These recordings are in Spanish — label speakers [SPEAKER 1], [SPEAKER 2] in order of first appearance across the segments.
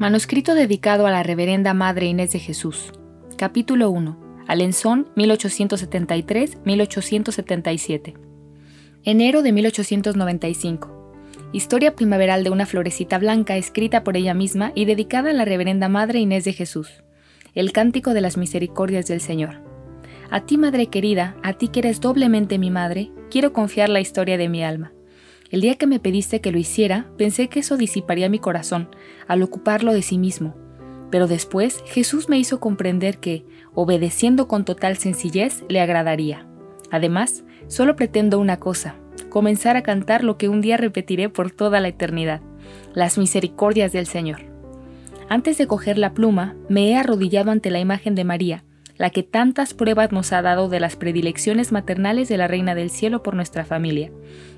[SPEAKER 1] Manuscrito dedicado a la Reverenda Madre Inés de Jesús. Capítulo 1. Alenzón, 1873-1877. Enero de 1895. Historia primaveral de una florecita blanca escrita por ella misma y dedicada a la Reverenda Madre Inés de Jesús. El cántico de las misericordias del Señor. A ti, Madre querida, a ti que eres doblemente mi madre, quiero confiar la historia de mi alma. El día que me pediste que lo hiciera, pensé que eso disiparía mi corazón, al ocuparlo de sí mismo. Pero después Jesús me hizo comprender que, obedeciendo con total sencillez, le agradaría. Además, solo pretendo una cosa, comenzar a cantar lo que un día repetiré por toda la eternidad, las misericordias del Señor. Antes de coger la pluma, me he arrodillado ante la imagen de María, la que tantas pruebas nos ha dado de las predilecciones maternales de la Reina del Cielo por nuestra familia,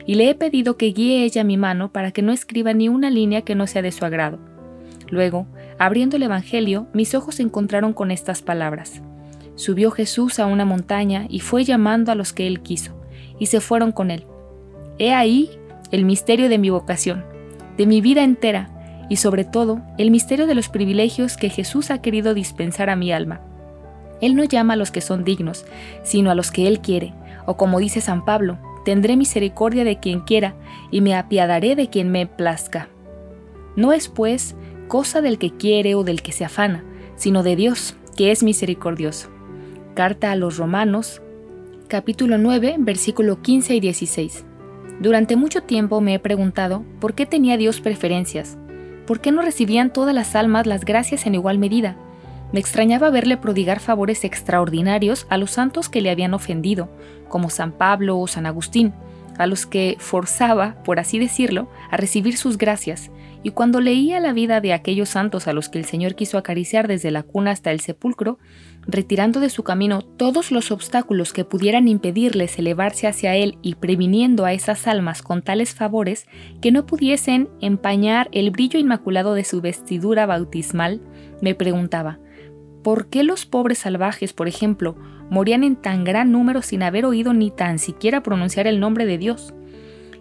[SPEAKER 1] y le he pedido que guíe ella mi mano para que no escriba ni una línea que no sea de su agrado. Luego, abriendo el Evangelio, mis ojos se encontraron con estas palabras. Subió Jesús a una montaña y fue llamando a los que él quiso, y se fueron con él. He ahí el misterio de mi vocación, de mi vida entera, y sobre todo el misterio de los privilegios que Jesús ha querido dispensar a mi alma. Él no llama a los que son dignos, sino a los que Él quiere, o como dice San Pablo, tendré misericordia de quien quiera y me apiadaré de quien me plazca. No es, pues, cosa del que quiere o del que se afana, sino de Dios, que es misericordioso. Carta a los Romanos, capítulo 9, versículo 15 y 16. Durante mucho tiempo me he preguntado por qué tenía Dios preferencias, por qué no recibían todas las almas las gracias en igual medida. Me extrañaba verle prodigar favores extraordinarios a los santos que le habían ofendido, como San Pablo o San Agustín, a los que forzaba, por así decirlo, a recibir sus gracias, y cuando leía la vida de aquellos santos a los que el Señor quiso acariciar desde la cuna hasta el sepulcro, retirando de su camino todos los obstáculos que pudieran impedirles elevarse hacia Él y previniendo a esas almas con tales favores que no pudiesen empañar el brillo inmaculado de su vestidura bautismal, me preguntaba, ¿por qué los pobres salvajes, por ejemplo, morían en tan gran número sin haber oído ni tan siquiera pronunciar el nombre de Dios.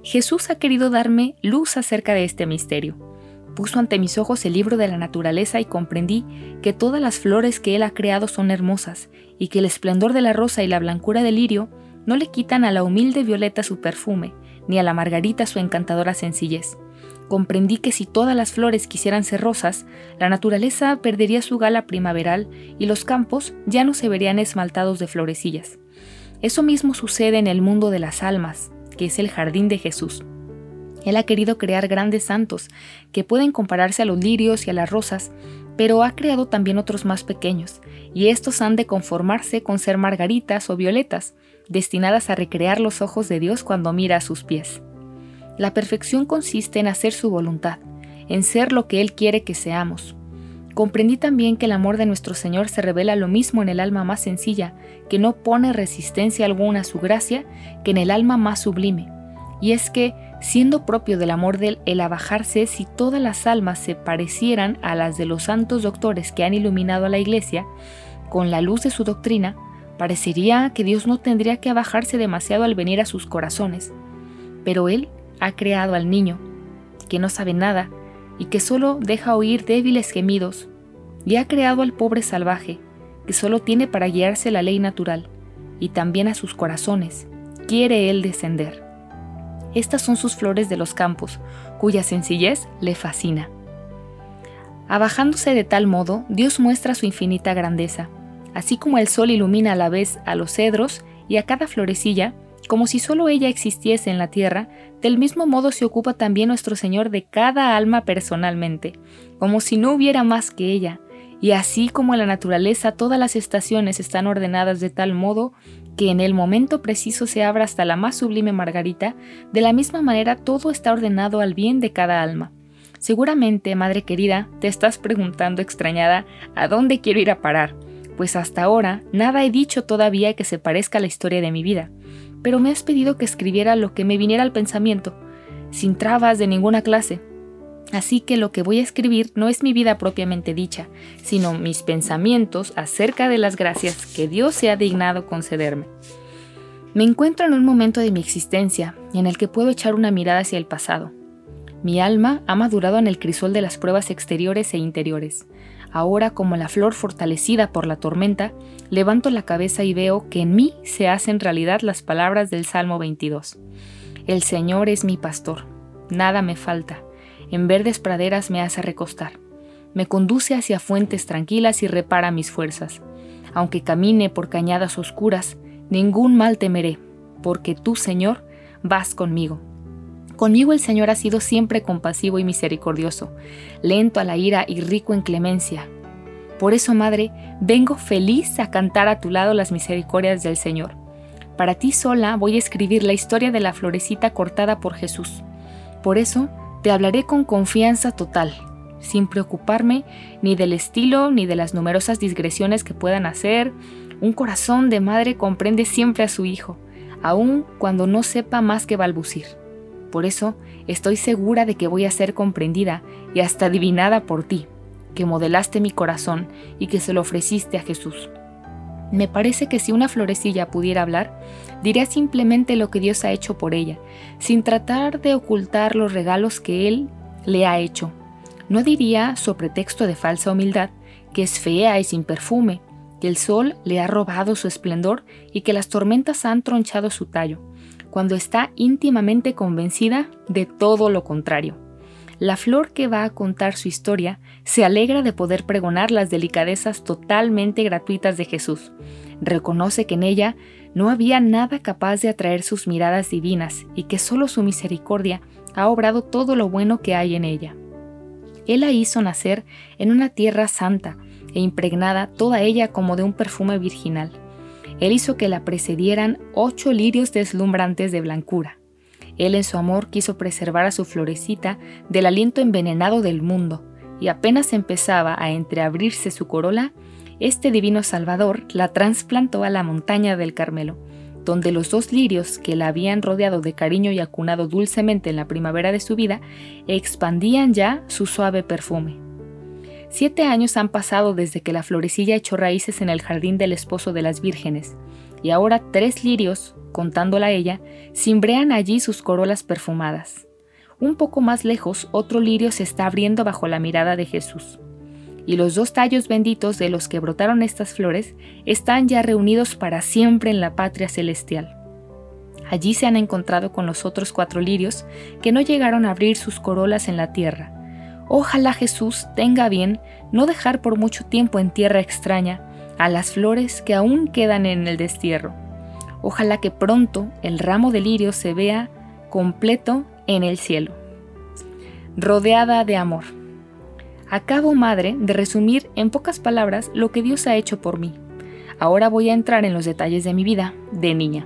[SPEAKER 1] Jesús ha querido darme luz acerca de este misterio. Puso ante mis ojos el libro de la naturaleza y comprendí que todas las flores que Él ha creado son hermosas y que el esplendor de la rosa y la blancura del lirio no le quitan a la humilde violeta su perfume, ni a la margarita su encantadora sencillez comprendí que si todas las flores quisieran ser rosas, la naturaleza perdería su gala primaveral y los campos ya no se verían esmaltados de florecillas. Eso mismo sucede en el mundo de las almas, que es el jardín de Jesús. Él ha querido crear grandes santos, que pueden compararse a los lirios y a las rosas, pero ha creado también otros más pequeños, y estos han de conformarse con ser margaritas o violetas, destinadas a recrear los ojos de Dios cuando mira a sus pies. La perfección consiste en hacer su voluntad, en ser lo que Él quiere que seamos. Comprendí también que el amor de nuestro Señor se revela lo mismo en el alma más sencilla, que no pone resistencia alguna a su gracia, que en el alma más sublime. Y es que, siendo propio del amor de Él el abajarse, si todas las almas se parecieran a las de los santos doctores que han iluminado a la Iglesia, con la luz de su doctrina, parecería que Dios no tendría que abajarse demasiado al venir a sus corazones. Pero Él ha creado al niño, que no sabe nada y que solo deja oír débiles gemidos, y ha creado al pobre salvaje, que solo tiene para guiarse la ley natural, y también a sus corazones, quiere él descender. Estas son sus flores de los campos, cuya sencillez le fascina. Abajándose de tal modo, Dios muestra su infinita grandeza. Así como el sol ilumina a la vez a los cedros y a cada florecilla, como si solo ella existiese en la tierra, del mismo modo se ocupa también nuestro Señor de cada alma personalmente, como si no hubiera más que ella, y así como en la naturaleza todas las estaciones están ordenadas de tal modo que en el momento preciso se abra hasta la más sublime margarita, de la misma manera todo está ordenado al bien de cada alma. Seguramente, madre querida, te estás preguntando extrañada a dónde quiero ir a parar, pues hasta ahora nada he dicho todavía que se parezca a la historia de mi vida pero me has pedido que escribiera lo que me viniera al pensamiento, sin trabas de ninguna clase. Así que lo que voy a escribir no es mi vida propiamente dicha, sino mis pensamientos acerca de las gracias que Dios se ha dignado concederme. Me encuentro en un momento de mi existencia en el que puedo echar una mirada hacia el pasado. Mi alma ha madurado en el crisol de las pruebas exteriores e interiores. Ahora, como la flor fortalecida por la tormenta, levanto la cabeza y veo que en mí se hacen realidad las palabras del Salmo 22. El Señor es mi pastor, nada me falta. En verdes praderas me hace recostar. Me conduce hacia fuentes tranquilas y repara mis fuerzas. Aunque camine por cañadas oscuras, ningún mal temeré, porque tú, Señor, vas conmigo. Conmigo el Señor ha sido siempre compasivo y misericordioso, lento a la ira y rico en clemencia. Por eso, Madre, vengo feliz a cantar a tu lado las misericordias del Señor. Para ti sola voy a escribir la historia de la florecita cortada por Jesús. Por eso te hablaré con confianza total, sin preocuparme ni del estilo ni de las numerosas digresiones que puedan hacer. Un corazón de madre comprende siempre a su hijo, aun cuando no sepa más que balbucir. Por eso estoy segura de que voy a ser comprendida y hasta adivinada por ti, que modelaste mi corazón y que se lo ofreciste a Jesús. Me parece que si una florecilla pudiera hablar, diría simplemente lo que Dios ha hecho por ella, sin tratar de ocultar los regalos que Él le ha hecho. No diría, sobre pretexto de falsa humildad, que es fea y sin perfume, que el sol le ha robado su esplendor y que las tormentas han tronchado su tallo cuando está íntimamente convencida de todo lo contrario. La flor que va a contar su historia se alegra de poder pregonar las delicadezas totalmente gratuitas de Jesús. Reconoce que en ella no había nada capaz de atraer sus miradas divinas y que solo su misericordia ha obrado todo lo bueno que hay en ella. Él la hizo nacer en una tierra santa e impregnada toda ella como de un perfume virginal. Él hizo que la precedieran ocho lirios deslumbrantes de blancura. Él en su amor quiso preservar a su florecita del aliento envenenado del mundo, y apenas empezaba a entreabrirse su corola, este divino Salvador la trasplantó a la montaña del Carmelo, donde los dos lirios que la habían rodeado de cariño y acunado dulcemente en la primavera de su vida, expandían ya su suave perfume. Siete años han pasado desde que la florecilla echó raíces en el jardín del esposo de las vírgenes, y ahora tres lirios, contándola ella, cimbrean allí sus corolas perfumadas. Un poco más lejos, otro lirio se está abriendo bajo la mirada de Jesús. Y los dos tallos benditos de los que brotaron estas flores están ya reunidos para siempre en la patria celestial. Allí se han encontrado con los otros cuatro lirios que no llegaron a abrir sus corolas en la tierra, Ojalá Jesús tenga bien no dejar por mucho tiempo en tierra extraña a las flores que aún quedan en el destierro. Ojalá que pronto el ramo de lirio se vea completo en el cielo. Rodeada de amor. Acabo, madre, de resumir en pocas palabras lo que Dios ha hecho por mí. Ahora voy a entrar en los detalles de mi vida de niña.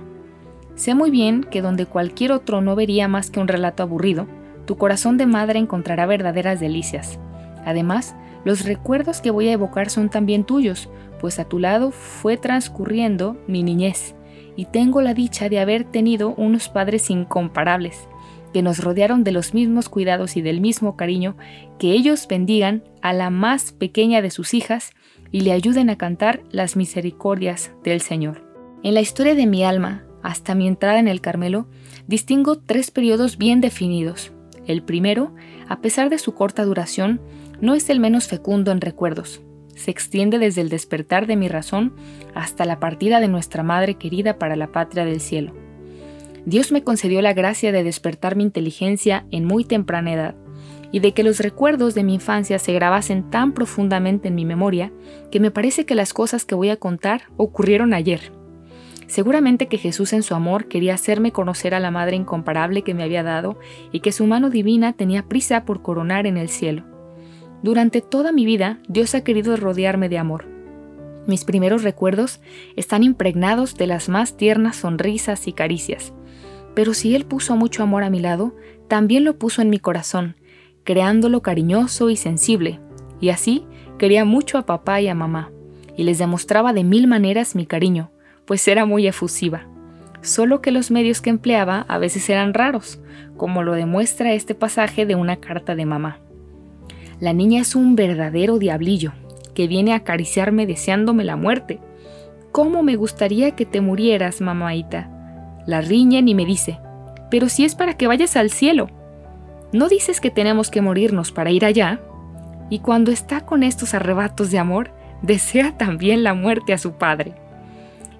[SPEAKER 1] Sé muy bien que donde cualquier otro no vería más que un relato aburrido, tu corazón de madre encontrará verdaderas delicias. Además, los recuerdos que voy a evocar son también tuyos, pues a tu lado fue transcurriendo mi niñez, y tengo la dicha de haber tenido unos padres incomparables, que nos rodearon de los mismos cuidados y del mismo cariño, que ellos bendigan a la más pequeña de sus hijas y le ayuden a cantar las misericordias del Señor. En la historia de mi alma, hasta mi entrada en el Carmelo, distingo tres periodos bien definidos. El primero, a pesar de su corta duración, no es el menos fecundo en recuerdos. Se extiende desde el despertar de mi razón hasta la partida de nuestra Madre querida para la patria del cielo. Dios me concedió la gracia de despertar mi inteligencia en muy temprana edad y de que los recuerdos de mi infancia se grabasen tan profundamente en mi memoria que me parece que las cosas que voy a contar ocurrieron ayer Seguramente que Jesús en su amor quería hacerme conocer a la Madre incomparable que me había dado y que su mano divina tenía prisa por coronar en el cielo. Durante toda mi vida Dios ha querido rodearme de amor. Mis primeros recuerdos están impregnados de las más tiernas sonrisas y caricias. Pero si Él puso mucho amor a mi lado, también lo puso en mi corazón, creándolo cariñoso y sensible. Y así quería mucho a papá y a mamá, y les demostraba de mil maneras mi cariño, pues era muy efusiva. Solo que los medios que empleaba a veces eran raros, como lo demuestra este pasaje de una carta de mamá. La niña es un verdadero diablillo, que viene a acariciarme deseándome la muerte. ¿Cómo me gustaría que te murieras, mamaita? La riñen y me dice, pero si es para que vayas al cielo. ¿no dices que tenemos que morirnos para ir allá? Y cuando está con estos arrebatos de amor, desea también la muerte a su padre.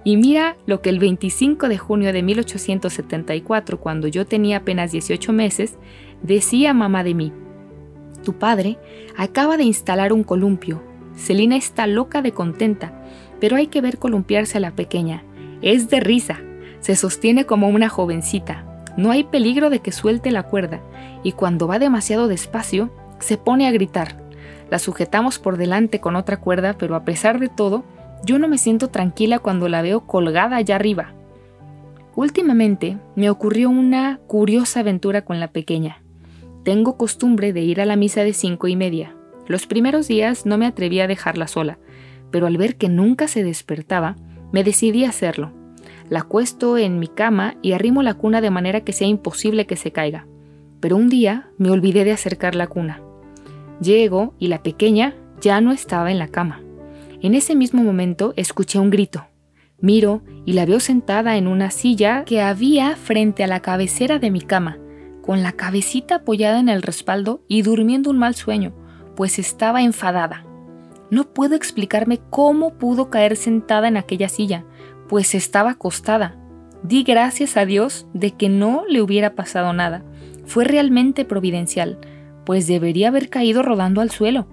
[SPEAKER 1] Y mira lo que el 25 de junio de 1874, cuando yo tenía apenas 18 meses, decía mamá de mí. Tu padre acaba de instalar un columpio. Celina está loca de contenta, pero hay que ver columpiarse a la pequeña. Es de risa. Se sostiene como una jovencita. No hay peligro de que suelte la cuerda, y cuando va demasiado despacio, se pone a gritar. La sujetamos por delante con otra cuerda, pero a pesar de todo, yo no me siento tranquila cuando la veo colgada allá arriba. Últimamente me ocurrió una curiosa aventura con la pequeña. Tengo costumbre de ir a la misa de cinco y media. Los primeros días no me atreví a dejarla sola, pero al ver que nunca se despertaba, me decidí a hacerlo. La acuesto en mi cama y arrimo la cuna de manera que sea imposible que se caiga. Pero un día me olvidé de acercar la cuna. Llego y la pequeña ya no estaba en la cama. En ese mismo momento escuché un grito. Miro y la veo sentada en una silla que había frente a la cabecera de mi cama, con la cabecita apoyada en el respaldo y durmiendo un mal sueño, pues estaba enfadada. No puedo explicarme cómo pudo caer sentada en aquella silla, pues estaba acostada. Di gracias a Dios de que no le hubiera pasado nada. Fue realmente providencial, pues debería haber caído rodando al suelo.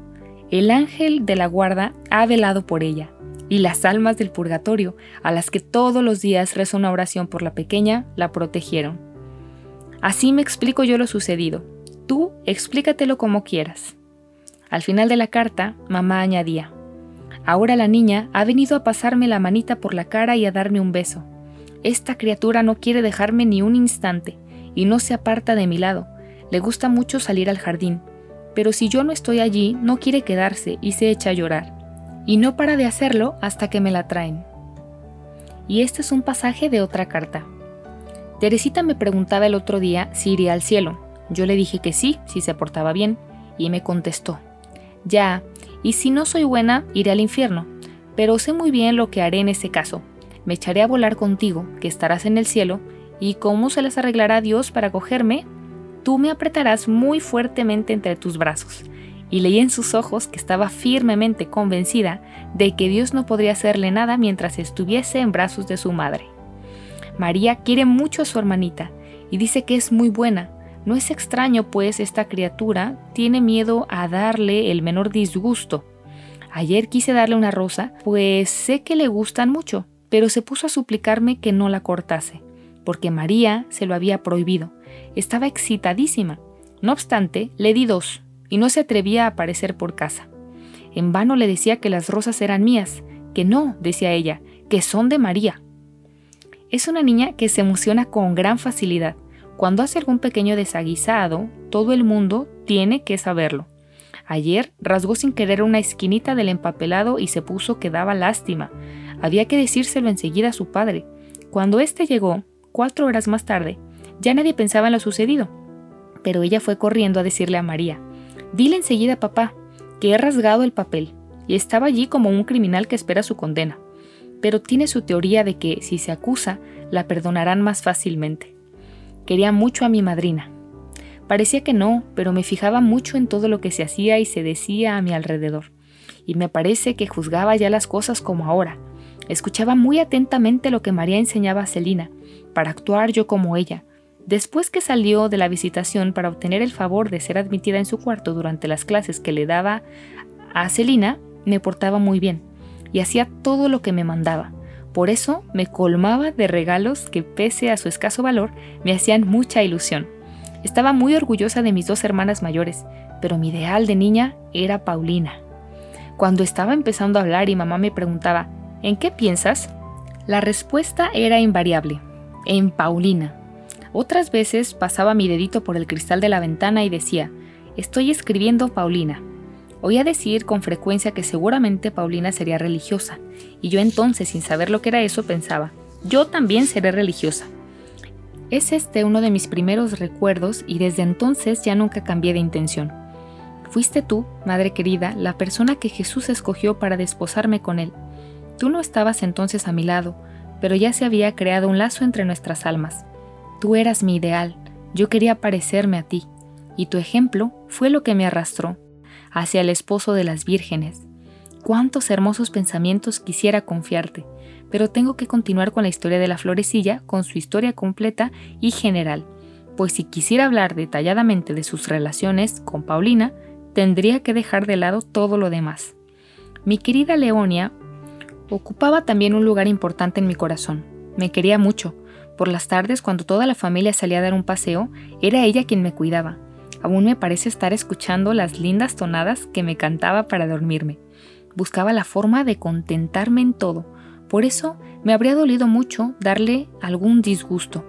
[SPEAKER 1] El ángel de la guarda ha velado por ella, y las almas del purgatorio, a las que todos los días rezo una oración por la pequeña, la protegieron. Así me explico yo lo sucedido. Tú explícatelo como quieras. Al final de la carta, mamá añadía, Ahora la niña ha venido a pasarme la manita por la cara y a darme un beso. Esta criatura no quiere dejarme ni un instante y no se aparta de mi lado. Le gusta mucho salir al jardín, pero si yo no estoy allí, no quiere quedarse y se echa a llorar. Y no para de hacerlo hasta que me la traen. Y este es un pasaje de otra carta. Teresita me preguntaba el otro día si iría al cielo. Yo le dije que sí, si se portaba bien, y me contestó, ya, y si no soy buena, iré al infierno, pero sé muy bien lo que haré en ese caso. Me echaré a volar contigo, que estarás en el cielo, y cómo se les arreglará Dios para cogerme, tú me apretarás muy fuertemente entre tus brazos. Y leí en sus ojos que estaba firmemente convencida de que Dios no podría hacerle nada mientras estuviese en brazos de su madre. María quiere mucho a su hermanita y dice que es muy buena. No es extraño, pues esta criatura tiene miedo a darle el menor disgusto. Ayer quise darle una rosa, pues sé que le gustan mucho, pero se puso a suplicarme que no la cortase, porque María se lo había prohibido estaba excitadísima. No obstante, le di dos, y no se atrevía a aparecer por casa. En vano le decía que las rosas eran mías, que no, decía ella, que son de María. Es una niña que se emociona con gran facilidad. Cuando hace algún pequeño desaguisado, todo el mundo tiene que saberlo. Ayer rasgó sin querer una esquinita del empapelado y se puso que daba lástima. Había que decírselo enseguida a su padre. Cuando éste llegó, cuatro horas más tarde, ya nadie pensaba en lo sucedido, pero ella fue corriendo a decirle a María, dile enseguida papá, que he rasgado el papel, y estaba allí como un criminal que espera su condena, pero tiene su teoría de que si se acusa, la perdonarán más fácilmente. Quería mucho a mi madrina. Parecía que no, pero me fijaba mucho en todo lo que se hacía y se decía a mi alrededor, y me parece que juzgaba ya las cosas como ahora. Escuchaba muy atentamente lo que María enseñaba a Celina, para actuar yo como ella, Después que salió de la visitación para obtener el favor de ser admitida en su cuarto durante las clases que le daba a Celina, me portaba muy bien y hacía todo lo que me mandaba. Por eso me colmaba de regalos que pese a su escaso valor me hacían mucha ilusión. Estaba muy orgullosa de mis dos hermanas mayores, pero mi ideal de niña era Paulina. Cuando estaba empezando a hablar y mamá me preguntaba, ¿en qué piensas? La respuesta era invariable, en Paulina. Otras veces pasaba mi dedito por el cristal de la ventana y decía, estoy escribiendo Paulina. Oía decir con frecuencia que seguramente Paulina sería religiosa, y yo entonces, sin saber lo que era eso, pensaba, yo también seré religiosa. Es este uno de mis primeros recuerdos y desde entonces ya nunca cambié de intención. Fuiste tú, Madre querida, la persona que Jesús escogió para desposarme con él. Tú no estabas entonces a mi lado, pero ya se había creado un lazo entre nuestras almas. Tú eras mi ideal, yo quería parecerme a ti. y tu ejemplo fue lo que me arrastró hacia el esposo de las vírgenes. Cuántos hermosos pensamientos quisiera confiarte, pero tengo que continuar con la historia de la florecilla, con su historia completa y general, pues si quisiera hablar detalladamente de sus relaciones con Paulina, tendría que dejar de lado todo lo demás. Mi querida Leonia ocupaba también un lugar importante en mi corazón. Me quería mucho. Por las tardes, cuando toda la familia salía a dar un paseo, era ella quien me cuidaba. Aún me parece estar escuchando las lindas tonadas que me cantaba para dormirme. Buscaba la forma de contentarme en todo. Por eso me habría dolido mucho darle algún disgusto.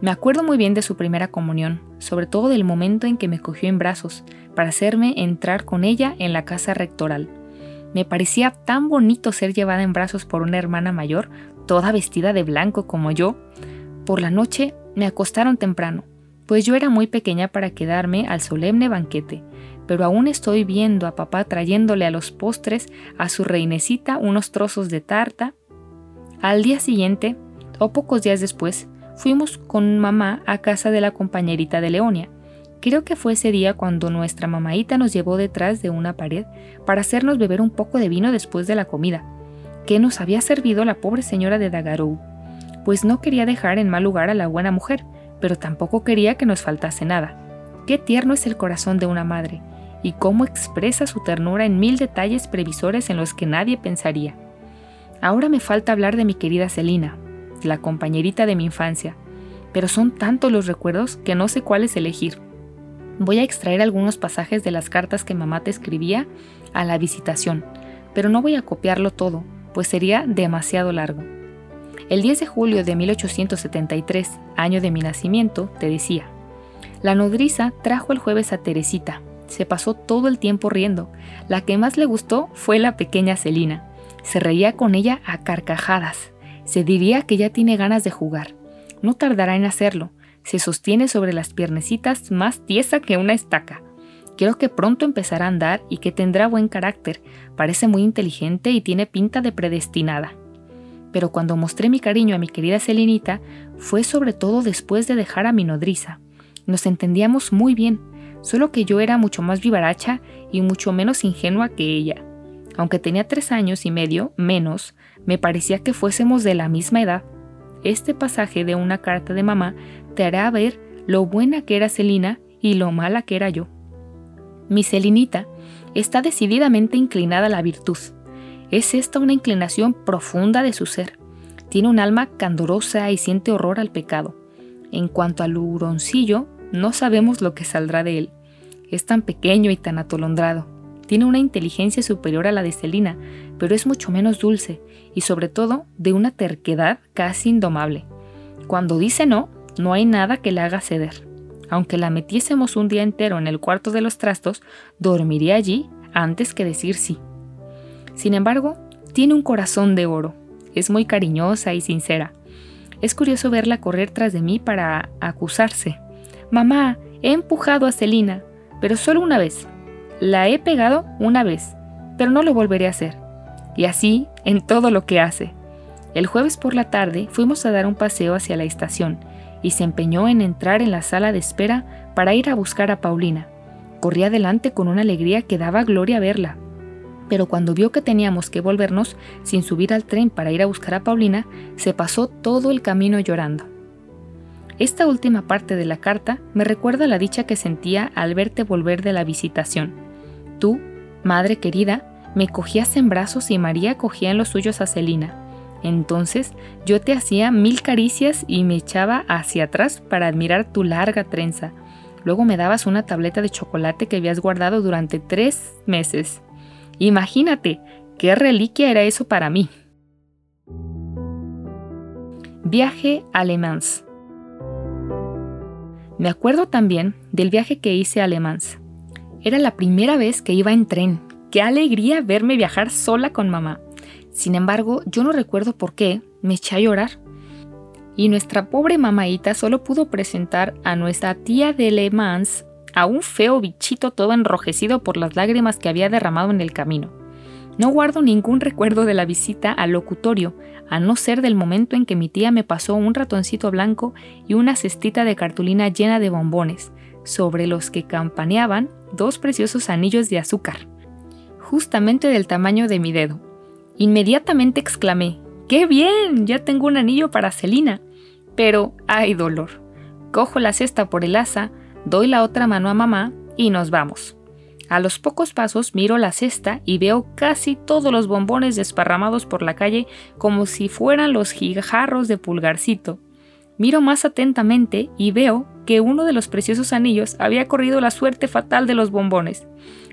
[SPEAKER 1] Me acuerdo muy bien de su primera comunión, sobre todo del momento en que me cogió en brazos para hacerme entrar con ella en la casa rectoral. Me parecía tan bonito ser llevada en brazos por una hermana mayor, toda vestida de blanco como yo. Por la noche me acostaron temprano, pues yo era muy pequeña para quedarme al solemne banquete, pero aún estoy viendo a papá trayéndole a los postres a su reinecita unos trozos de tarta. Al día siguiente, o pocos días después, fuimos con mamá a casa de la compañerita de Leonia. Creo que fue ese día cuando nuestra mamaita nos llevó detrás de una pared para hacernos beber un poco de vino después de la comida, que nos había servido la pobre señora de Dagarou, pues no quería dejar en mal lugar a la buena mujer, pero tampoco quería que nos faltase nada. Qué tierno es el corazón de una madre, y cómo expresa su ternura en mil detalles previsores en los que nadie pensaría. Ahora me falta hablar de mi querida Celina, la compañerita de mi infancia, pero son tantos los recuerdos que no sé cuáles elegir. Voy a extraer algunos pasajes de las cartas que mamá te escribía a la visitación, pero no voy a copiarlo todo, pues sería demasiado largo. El 10 de julio de 1873, año de mi nacimiento, te decía, la nodriza trajo el jueves a Teresita. Se pasó todo el tiempo riendo. La que más le gustó fue la pequeña Celina. Se reía con ella a carcajadas. Se diría que ya tiene ganas de jugar. No tardará en hacerlo. Se sostiene sobre las piernecitas más tiesa que una estaca. Creo que pronto empezará a andar y que tendrá buen carácter. Parece muy inteligente y tiene pinta de predestinada. Pero cuando mostré mi cariño a mi querida Celinita, fue sobre todo después de dejar a mi nodriza. Nos entendíamos muy bien, solo que yo era mucho más vivaracha y mucho menos ingenua que ella. Aunque tenía tres años y medio menos, me parecía que fuésemos de la misma edad. Este pasaje de una carta de mamá te hará ver lo buena que era Celina y lo mala que era yo. Mi Celinita está decididamente inclinada a la virtud. Es esta una inclinación profunda de su ser. Tiene un alma candorosa y siente horror al pecado. En cuanto al huroncillo, no sabemos lo que saldrá de él. Es tan pequeño y tan atolondrado. Tiene una inteligencia superior a la de Celina, pero es mucho menos dulce y sobre todo de una terquedad casi indomable. Cuando dice no, no hay nada que le haga ceder. Aunque la metiésemos un día entero en el cuarto de los trastos, dormiría allí antes que decir sí. Sin embargo, tiene un corazón de oro. Es muy cariñosa y sincera. Es curioso verla correr tras de mí para acusarse. Mamá, he empujado a Celina, pero solo una vez. La he pegado una vez, pero no lo volveré a hacer. Y así en todo lo que hace. El jueves por la tarde fuimos a dar un paseo hacia la estación y se empeñó en entrar en la sala de espera para ir a buscar a Paulina. Corría adelante con una alegría que daba gloria verla. Pero cuando vio que teníamos que volvernos sin subir al tren para ir a buscar a Paulina, se pasó todo el camino llorando. Esta última parte de la carta me recuerda la dicha que sentía al verte volver de la visitación Tú, madre querida, me cogías en brazos y María cogía en los suyos a Celina. Entonces yo te hacía mil caricias y me echaba hacia atrás para admirar tu larga trenza. Luego me dabas una tableta de chocolate que habías guardado durante tres meses. Imagínate, qué reliquia era eso para mí. Viaje a Le. Me acuerdo también del viaje que hice a Le Mans. Era la primera vez que iba en tren. Qué alegría verme viajar sola con mamá. Sin embargo, yo no recuerdo por qué, me eché a llorar. Y nuestra pobre mamaita solo pudo presentar a nuestra tía de Le Mans a un feo bichito todo enrojecido por las lágrimas que había derramado en el camino. No guardo ningún recuerdo de la visita al locutorio, a no ser del momento en que mi tía me pasó un ratoncito blanco y una cestita de cartulina llena de bombones, sobre los que campaneaban dos preciosos anillos de azúcar, justamente del tamaño de mi dedo. Inmediatamente exclamé, ¡Qué bien! Ya tengo un anillo para Celina. Pero hay dolor. Cojo la cesta por el asa, doy la otra mano a mamá y nos vamos. A los pocos pasos miro la cesta y veo casi todos los bombones desparramados por la calle como si fueran los gijarros de pulgarcito. Miro más atentamente y veo que uno de los preciosos anillos había corrido la suerte fatal de los bombones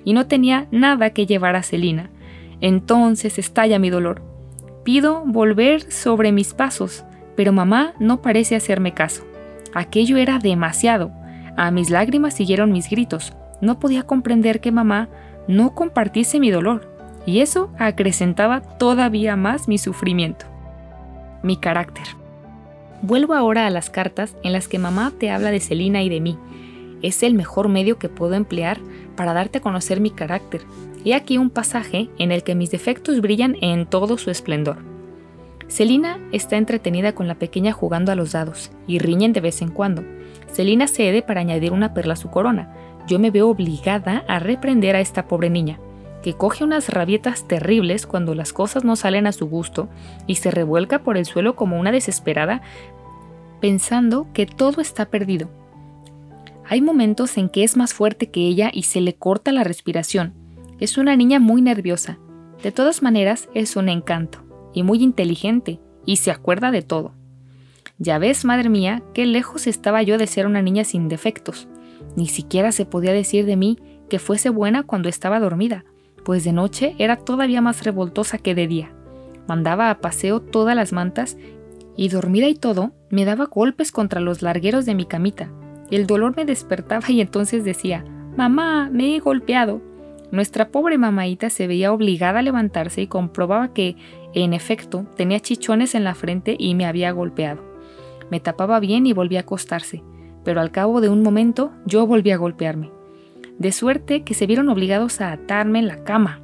[SPEAKER 1] y no tenía nada que llevar a Celina. Entonces estalla mi dolor. Pido volver sobre mis pasos, pero mamá no parece hacerme caso. Aquello era demasiado. A mis lágrimas siguieron mis gritos. No podía comprender que mamá no compartiese mi dolor, y eso acrecentaba todavía más mi sufrimiento. Mi carácter. Vuelvo ahora a las cartas en las que mamá te habla de Celina y de mí. Es el mejor medio que puedo emplear para darte a conocer mi carácter. He aquí un pasaje en el que mis defectos brillan en todo su esplendor. Celina está entretenida con la pequeña jugando a los dados y riñen de vez en cuando. Celina cede para añadir una perla a su corona. Yo me veo obligada a reprender a esta pobre niña, que coge unas rabietas terribles cuando las cosas no salen a su gusto y se revuelca por el suelo como una desesperada, pensando que todo está perdido. Hay momentos en que es más fuerte que ella y se le corta la respiración. Es una niña muy nerviosa. De todas maneras, es un encanto y muy inteligente y se acuerda de todo. Ya ves, madre mía, qué lejos estaba yo de ser una niña sin defectos. Ni siquiera se podía decir de mí que fuese buena cuando estaba dormida, pues de noche era todavía más revoltosa que de día. Mandaba a paseo todas las mantas y dormida y todo, me daba golpes contra los largueros de mi camita. El dolor me despertaba y entonces decía, Mamá, me he golpeado. Nuestra pobre mamaita se veía obligada a levantarse y comprobaba que, en efecto, tenía chichones en la frente y me había golpeado. Me tapaba bien y volví a acostarse, pero al cabo de un momento yo volví a golpearme. De suerte que se vieron obligados a atarme en la cama.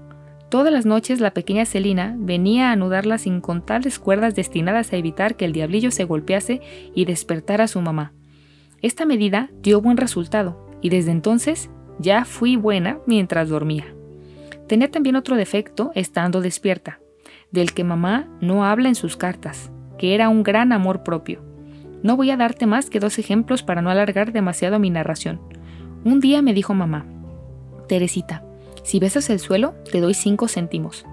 [SPEAKER 1] Todas las noches la pequeña Celina venía a anudar las incontables cuerdas destinadas a evitar que el diablillo se golpease y despertara a su mamá. Esta medida dio buen resultado, y desde entonces ya fui buena mientras dormía. Tenía también otro defecto estando despierta, del que mamá no habla en sus cartas, que era un gran amor propio. No voy a darte más que dos ejemplos para no alargar demasiado mi narración. Un día me dijo mamá, Teresita, si besas el suelo, te doy cinco céntimos.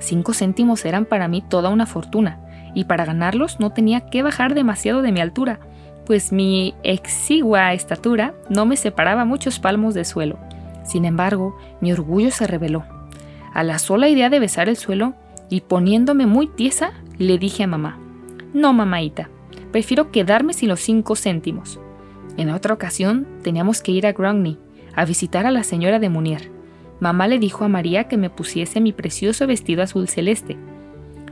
[SPEAKER 1] Cinco céntimos eran para mí toda una fortuna, y para ganarlos no tenía que bajar demasiado de mi altura, pues mi exigua estatura no me separaba muchos palmos de suelo. Sin embargo, mi orgullo se reveló. A la sola idea de besar el suelo, y poniéndome muy tiesa, le dije a mamá, No, mamaita, prefiero quedarme sin los cinco céntimos. En otra ocasión teníamos que ir a Grogney a visitar a la señora de Munier. Mamá le dijo a María que me pusiese mi precioso vestido azul celeste,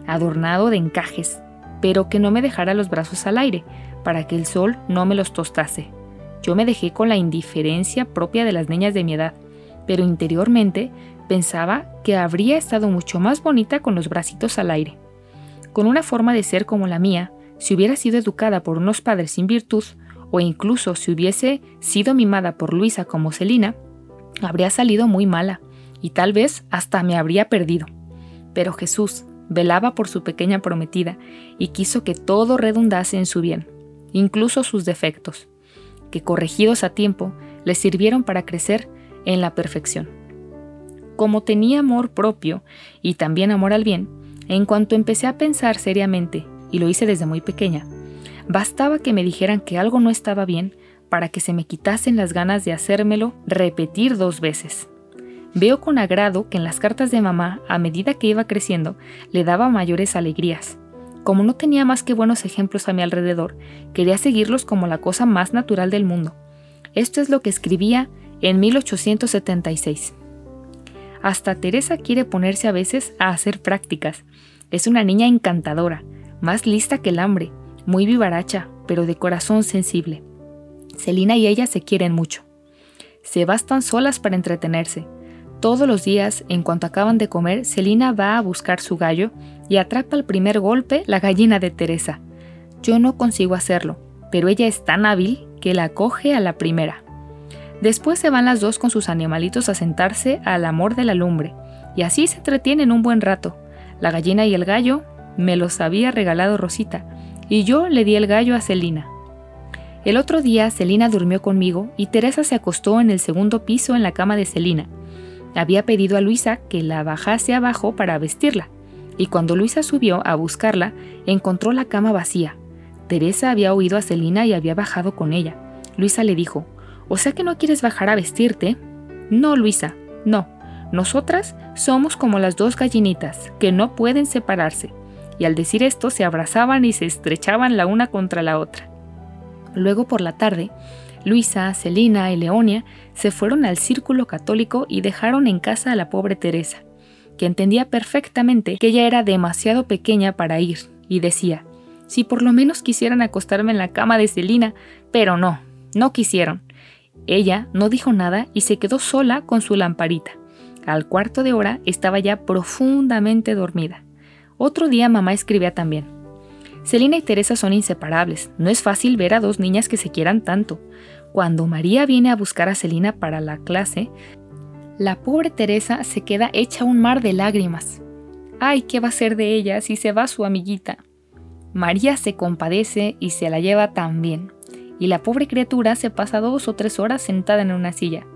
[SPEAKER 1] adornado de encajes, pero que no me dejara los brazos al aire, para que el sol no me los tostase. Yo me dejé con la indiferencia propia de las niñas de mi edad, pero interiormente pensaba que habría estado mucho más bonita con los bracitos al aire. Con una forma de ser como la mía, si hubiera sido educada por unos padres sin virtud, o incluso si hubiese sido mimada por Luisa como Celina, habría salido muy mala, y tal vez hasta me habría perdido. Pero Jesús velaba por su pequeña prometida y quiso que todo redundase en su bien incluso sus defectos, que corregidos a tiempo le sirvieron para crecer en la perfección. Como tenía amor propio y también amor al bien, en cuanto empecé a pensar seriamente, y lo hice desde muy pequeña, bastaba que me dijeran que algo no estaba bien para que se me quitasen las ganas de hacérmelo repetir dos veces. Veo con agrado que en las cartas de mamá, a medida que iba creciendo, le daba mayores alegrías, como no tenía más que buenos ejemplos a mi alrededor, quería seguirlos como la cosa más natural del mundo. Esto es lo que escribía en 1876. Hasta Teresa quiere ponerse a veces a hacer prácticas. Es una niña encantadora, más lista que el hambre, muy vivaracha, pero de corazón sensible. Celina y ella se quieren mucho. Se bastan solas para entretenerse. Todos los días, en cuanto acaban de comer, Celina va a buscar su gallo y atrapa al primer golpe la gallina de Teresa. Yo no consigo hacerlo, pero ella es tan hábil que la coge a la primera. Después se van las dos con sus animalitos a sentarse al amor de la lumbre, y así se entretienen un buen rato. La gallina y el gallo me los había regalado Rosita, y yo le di el gallo a Celina. El otro día Celina durmió conmigo y Teresa se acostó en el segundo piso en la cama de Celina. Había pedido a Luisa que la bajase abajo para vestirla, y cuando Luisa subió a buscarla, encontró la cama vacía. Teresa había oído a Celina y había bajado con ella. Luisa le dijo, ¿O sea que no quieres bajar a vestirte? No, Luisa, no. Nosotras somos como las dos gallinitas, que no pueden separarse. Y al decir esto se abrazaban y se estrechaban la una contra la otra. Luego por la tarde, Luisa, Celina y Leonia se fueron al círculo católico y dejaron en casa a la pobre Teresa, que entendía perfectamente que ella era demasiado pequeña para ir, y decía, si por lo menos quisieran acostarme en la cama de Celina, pero no, no quisieron. Ella no dijo nada y se quedó sola con su lamparita. Al cuarto de hora estaba ya profundamente dormida. Otro día mamá escribía también. Celina y Teresa son inseparables. No es fácil ver a dos niñas que se quieran tanto. Cuando María viene a buscar a Celina para la clase, la pobre Teresa se queda hecha un mar de lágrimas. Ay, ¿qué va a ser de ella si se va su amiguita? María se compadece y se la lleva también y la pobre criatura se pasa dos o tres horas sentada en una silla.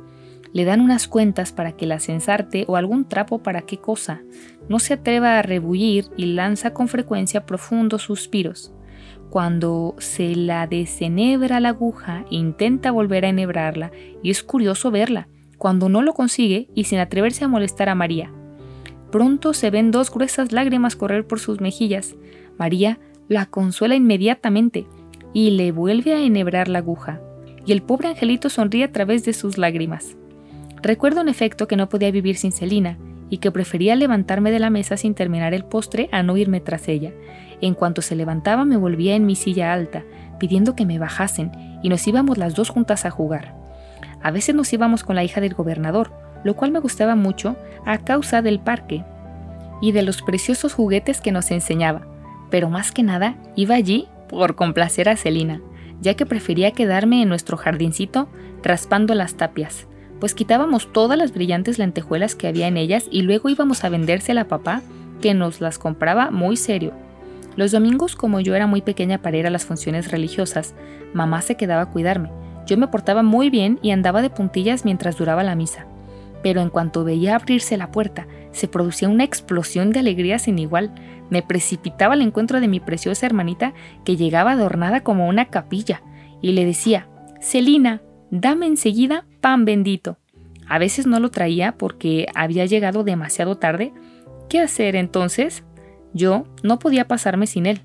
[SPEAKER 1] Le dan unas cuentas para que la censarte o algún trapo para qué cosa. No se atreva a rebullir y lanza con frecuencia profundos suspiros. Cuando se la desenhebra la aguja, intenta volver a enhebrarla y es curioso verla, cuando no lo consigue y sin atreverse a molestar a María. Pronto se ven dos gruesas lágrimas correr por sus mejillas. María la consuela inmediatamente y le vuelve a enhebrar la aguja, y el pobre angelito sonríe a través de sus lágrimas. Recuerdo en efecto que no podía vivir sin Celina, y que prefería levantarme de la mesa sin terminar el postre a no irme tras ella. En cuanto se levantaba me volvía en mi silla alta, pidiendo que me bajasen, y nos íbamos las dos juntas a jugar. A veces nos íbamos con la hija del gobernador, lo cual me gustaba mucho a causa del parque y de los preciosos juguetes que nos enseñaba, pero más que nada iba allí por complacer a Celina, ya que prefería quedarme en nuestro jardincito raspando las tapias, pues quitábamos todas las brillantes lentejuelas que había en ellas y luego íbamos a vendérsela a papá, que nos las compraba muy serio. Los domingos, como yo era muy pequeña para ir a las funciones religiosas, mamá se quedaba a cuidarme. Yo me portaba muy bien y andaba de puntillas mientras duraba la misa. Pero en cuanto veía abrirse la puerta, se producía una explosión de alegría sin igual, me precipitaba al encuentro de mi preciosa hermanita que llegaba adornada como una capilla y le decía, Celina, dame enseguida pan bendito. A veces no lo traía porque había llegado demasiado tarde. ¿Qué hacer entonces? Yo no podía pasarme sin él.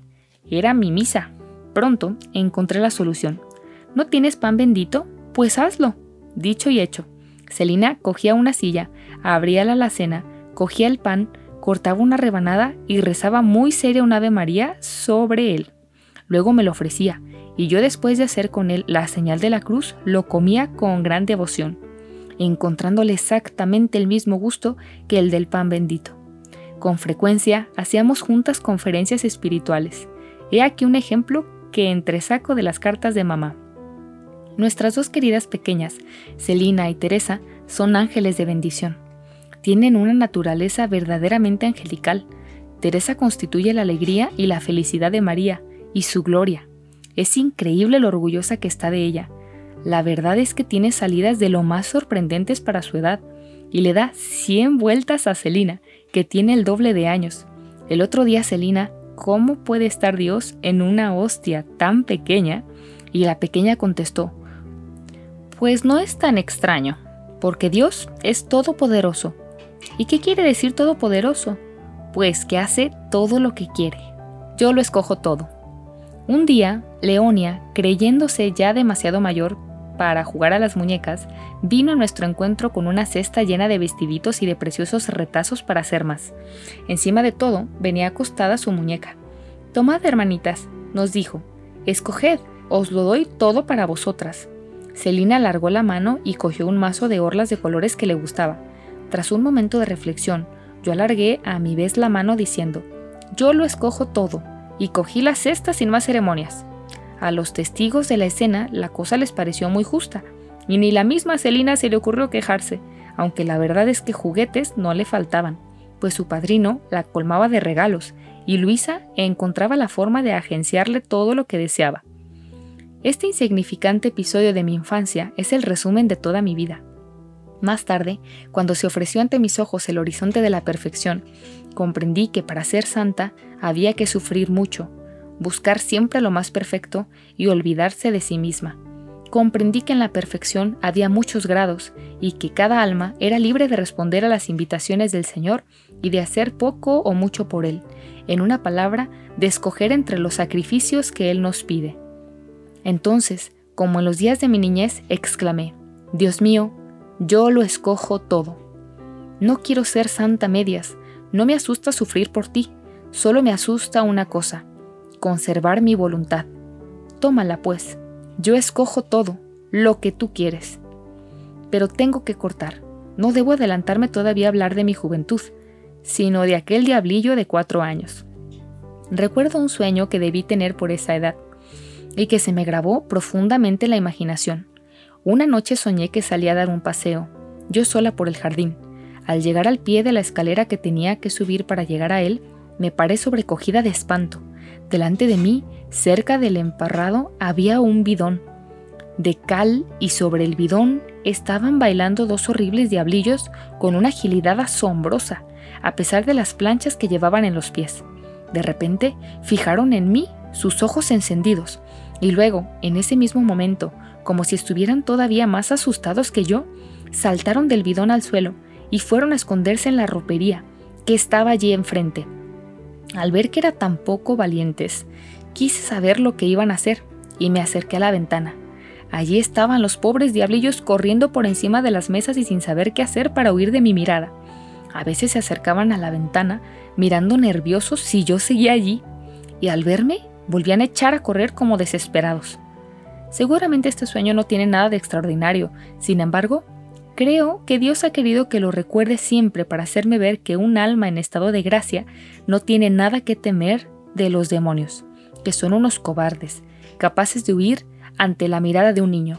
[SPEAKER 1] Era mi misa. Pronto encontré la solución. ¿No tienes pan bendito? Pues hazlo. Dicho y hecho. Celina cogía una silla, abría la alacena, cogía el pan, cortaba una rebanada y rezaba muy seria un Ave María sobre él. Luego me lo ofrecía, y yo después de hacer con él la señal de la cruz, lo comía con gran devoción, encontrándole exactamente el mismo gusto que el del pan bendito. Con frecuencia hacíamos juntas conferencias espirituales. He aquí un ejemplo que entresaco de las cartas de mamá. Nuestras dos queridas pequeñas, Celina y Teresa, son ángeles de bendición tienen una naturaleza verdaderamente angelical. Teresa constituye la alegría y la felicidad de María y su gloria. Es increíble lo orgullosa que está de ella. La verdad es que tiene salidas de lo más sorprendentes para su edad y le da 100 vueltas a Celina, que tiene el doble de años. El otro día Celina, ¿cómo puede estar Dios en una hostia tan pequeña? Y la pequeña contestó, pues no es tan extraño, porque Dios es todopoderoso ¿Y qué quiere decir todopoderoso? Pues que hace todo lo que quiere. Yo lo escojo todo. Un día, Leonia, creyéndose ya demasiado mayor para jugar a las muñecas, vino a nuestro encuentro con una cesta llena de vestiditos y de preciosos retazos para hacer más. Encima de todo, venía acostada su muñeca. Tomad, hermanitas, nos dijo, escoged, os lo doy todo para vosotras. Celina alargó la mano y cogió un mazo de orlas de colores que le gustaba. Tras un momento de reflexión, yo alargué a mi vez la mano diciendo, yo lo escojo todo, y cogí la cesta sin más ceremonias. A los testigos de la escena la cosa les pareció muy justa, y ni la misma Celina se le ocurrió quejarse, aunque la verdad es que juguetes no le faltaban, pues su padrino la colmaba de regalos y Luisa encontraba la forma de agenciarle todo lo que deseaba. Este insignificante episodio de mi infancia es el resumen de toda mi vida. Más tarde, cuando se ofreció ante mis ojos el horizonte de la perfección, comprendí que para ser santa había que sufrir mucho, buscar siempre lo más perfecto y olvidarse de sí misma. Comprendí que en la perfección había muchos grados y que cada alma era libre de responder a las invitaciones del Señor y de hacer poco o mucho por Él, en una palabra, de escoger entre los sacrificios que Él nos pide. Entonces, como en los días de mi niñez, exclamé, Dios mío, yo lo escojo todo. No quiero ser santa medias, no me asusta sufrir por ti, solo me asusta una cosa, conservar mi voluntad. Tómala pues, yo escojo todo, lo que tú quieres. Pero tengo que cortar, no debo adelantarme todavía a hablar de mi juventud, sino de aquel diablillo de cuatro años. Recuerdo un sueño que debí tener por esa edad, y que se me grabó profundamente en la imaginación. Una noche soñé que salía a dar un paseo, yo sola por el jardín. Al llegar al pie de la escalera que tenía que subir para llegar a él, me paré sobrecogida de espanto. Delante de mí, cerca del emparrado, había un bidón de cal y sobre el bidón estaban bailando dos horribles diablillos con una agilidad asombrosa, a pesar de las planchas que llevaban en los pies. De repente, fijaron en mí sus ojos encendidos, y luego, en ese mismo momento, como si estuvieran todavía más asustados que yo, saltaron del bidón al suelo y fueron a esconderse en la ropería, que estaba allí enfrente. Al ver que eran tan poco valientes, quise saber lo que iban a hacer y me acerqué a la ventana. Allí estaban los pobres diablillos corriendo por encima de las mesas y sin saber qué hacer para huir de mi mirada. A veces se acercaban a la ventana, mirando nerviosos si yo seguía allí, y al verme volvían a echar a correr como desesperados. Seguramente este sueño no tiene nada de extraordinario, sin embargo, creo que Dios ha querido que lo recuerde siempre para hacerme ver que un alma en estado de gracia no tiene nada que temer de los demonios, que son unos cobardes, capaces de huir ante la mirada de un niño.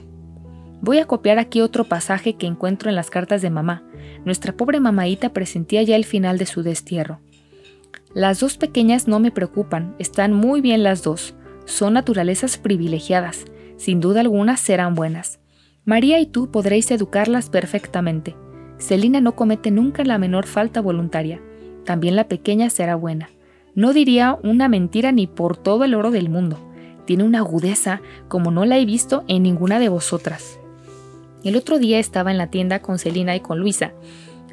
[SPEAKER 1] Voy a copiar aquí otro pasaje que encuentro en las cartas de mamá. Nuestra pobre mamaíta presentía ya el final de su destierro. Las dos pequeñas no me preocupan, están muy bien las dos, son naturalezas privilegiadas, sin duda alguna serán buenas. María y tú podréis educarlas perfectamente. Celina no comete nunca la menor falta voluntaria. También la pequeña será buena. No diría una mentira ni por todo el oro del mundo. Tiene una agudeza como no la he visto en ninguna de vosotras. El otro día estaba en la tienda con Celina y con Luisa.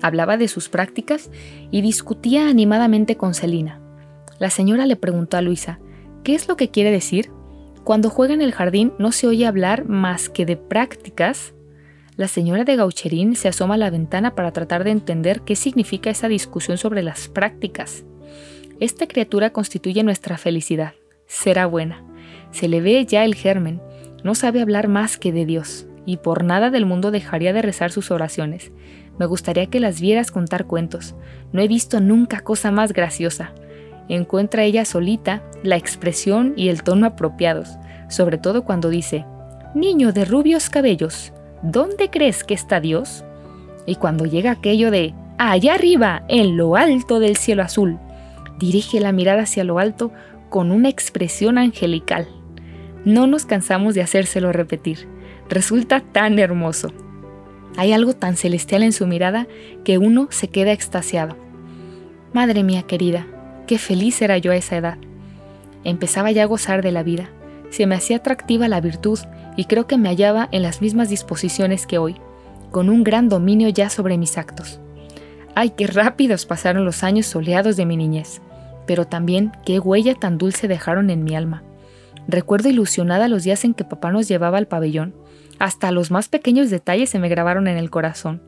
[SPEAKER 1] Hablaba de sus prácticas y discutía animadamente con Celina. La señora le preguntó a Luisa, ¿qué es lo que quiere decir? Cuando juega en el jardín no se oye hablar más que de prácticas. La señora de Gaucherín se asoma a la ventana para tratar de entender qué significa esa discusión sobre las prácticas. Esta criatura constituye nuestra felicidad. Será buena. Se le ve ya el germen. No sabe hablar más que de Dios, y por nada del mundo dejaría de rezar sus oraciones. Me gustaría que las vieras contar cuentos. No he visto nunca cosa más graciosa encuentra ella solita la expresión y el tono apropiados, sobre todo cuando dice, Niño de rubios cabellos, ¿dónde crees que está Dios? Y cuando llega aquello de, allá arriba, en lo alto del cielo azul, dirige la mirada hacia lo alto con una expresión angelical. No nos cansamos de hacérselo repetir. Resulta tan hermoso. Hay algo tan celestial en su mirada que uno se queda extasiado. Madre mía querida, Qué feliz era yo a esa edad. Empezaba ya a gozar de la vida. Se me hacía atractiva la virtud y creo que me hallaba en las mismas disposiciones que hoy, con un gran dominio ya sobre mis actos. Ay, qué rápidos pasaron los años soleados de mi niñez, pero también qué huella tan dulce dejaron en mi alma. Recuerdo ilusionada los días en que papá nos llevaba al pabellón. Hasta los más pequeños detalles se me grabaron en el corazón.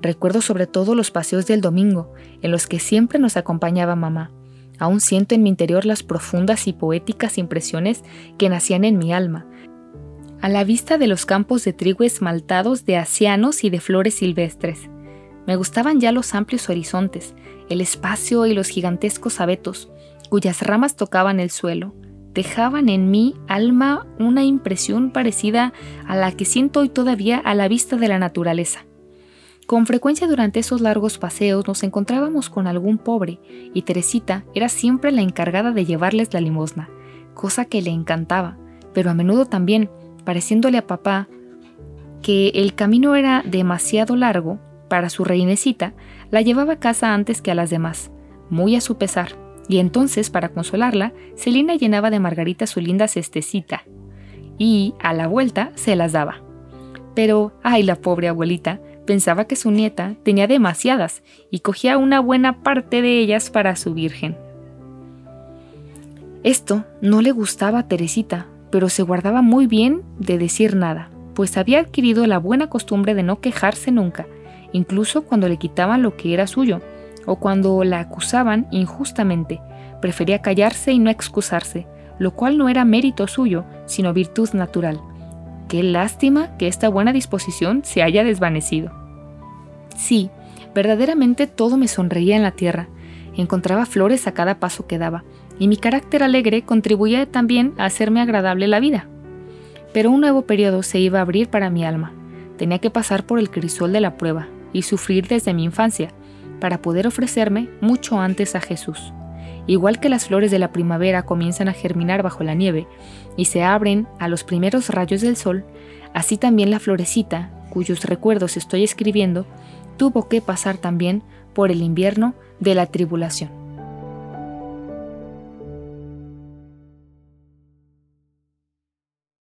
[SPEAKER 1] Recuerdo sobre todo los paseos del domingo, en los que siempre nos acompañaba mamá. Aún siento en mi interior las profundas y poéticas impresiones que nacían en mi alma, a la vista de los campos de trigo esmaltados de acianos y de flores silvestres. Me gustaban ya los amplios horizontes, el espacio y los gigantescos abetos, cuyas ramas tocaban el suelo, dejaban en mi alma una impresión parecida a la que siento hoy todavía a la vista de la naturaleza. Con frecuencia durante esos largos paseos nos encontrábamos con algún pobre y Teresita era siempre la encargada de llevarles la limosna, cosa que le encantaba, pero a menudo también, pareciéndole a papá que el camino era demasiado largo para su reinecita, la llevaba a casa antes que a las demás, muy a su pesar, y entonces, para consolarla, Celina llenaba de margarita su linda cestecita, y, a la vuelta, se las daba. Pero, ay, la pobre abuelita, pensaba que su nieta tenía demasiadas y cogía una buena parte de ellas para su virgen. Esto no le gustaba a Teresita, pero se guardaba muy bien de decir nada, pues había adquirido la buena costumbre de no quejarse nunca, incluso cuando le quitaban lo que era suyo, o cuando la acusaban injustamente, prefería callarse y no excusarse, lo cual no era mérito suyo, sino virtud natural. Qué lástima que esta buena disposición se haya desvanecido. Sí, verdaderamente todo me sonreía en la tierra. Encontraba flores a cada paso que daba, y mi carácter alegre contribuía también a hacerme agradable la vida. Pero un nuevo periodo se iba a abrir para mi alma. Tenía que pasar por el crisol de la prueba y sufrir desde mi infancia, para poder ofrecerme mucho antes a Jesús. Igual que las flores de la primavera comienzan a germinar bajo la nieve y se abren a los primeros rayos del sol, así también la florecita, cuyos recuerdos estoy escribiendo, tuvo que pasar también por el invierno de la tribulación.